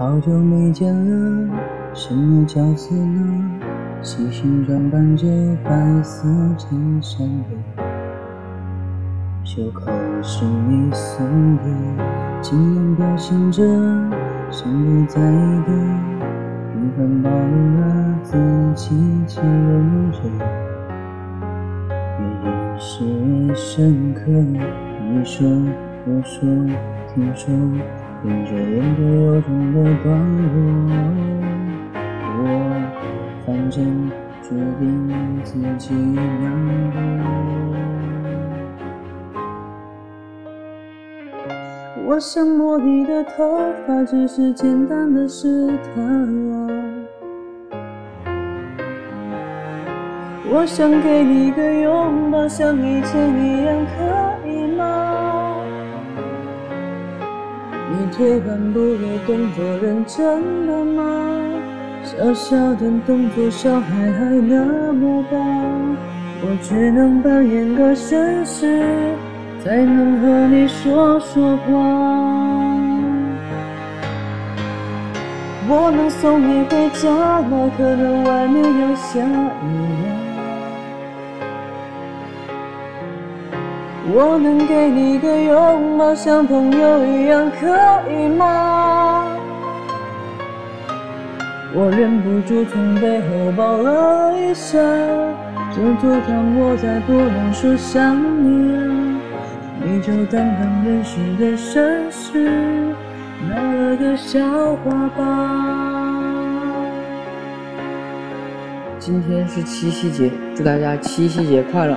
好久没见了，什么角色呢？细心装扮着白色衬衫的，袖口是你送的，惊艳表现着身不在意的，平凡暴露了自己欺人者，越掩饰越深刻。你说，我说，听说。沿着言不由衷的段落，我反正决定自己难过。我想摸你的头发，只是简单的试探啊。我想给你个拥抱，像以前一样，可以吗？退半步的动作认真了吗？小小的动作，小孩还那么大，我只能扮演个绅士，才能和你说说话。我能送你回家吗？可能外面要下雨了。我能给你个拥抱，像朋友一样，可以吗？我忍不住从背后抱了一下，就阻挡我再不能说想你了。你就当刚认识的绅士，闹了个笑话吧。今天是七夕节，祝大家七夕节快乐！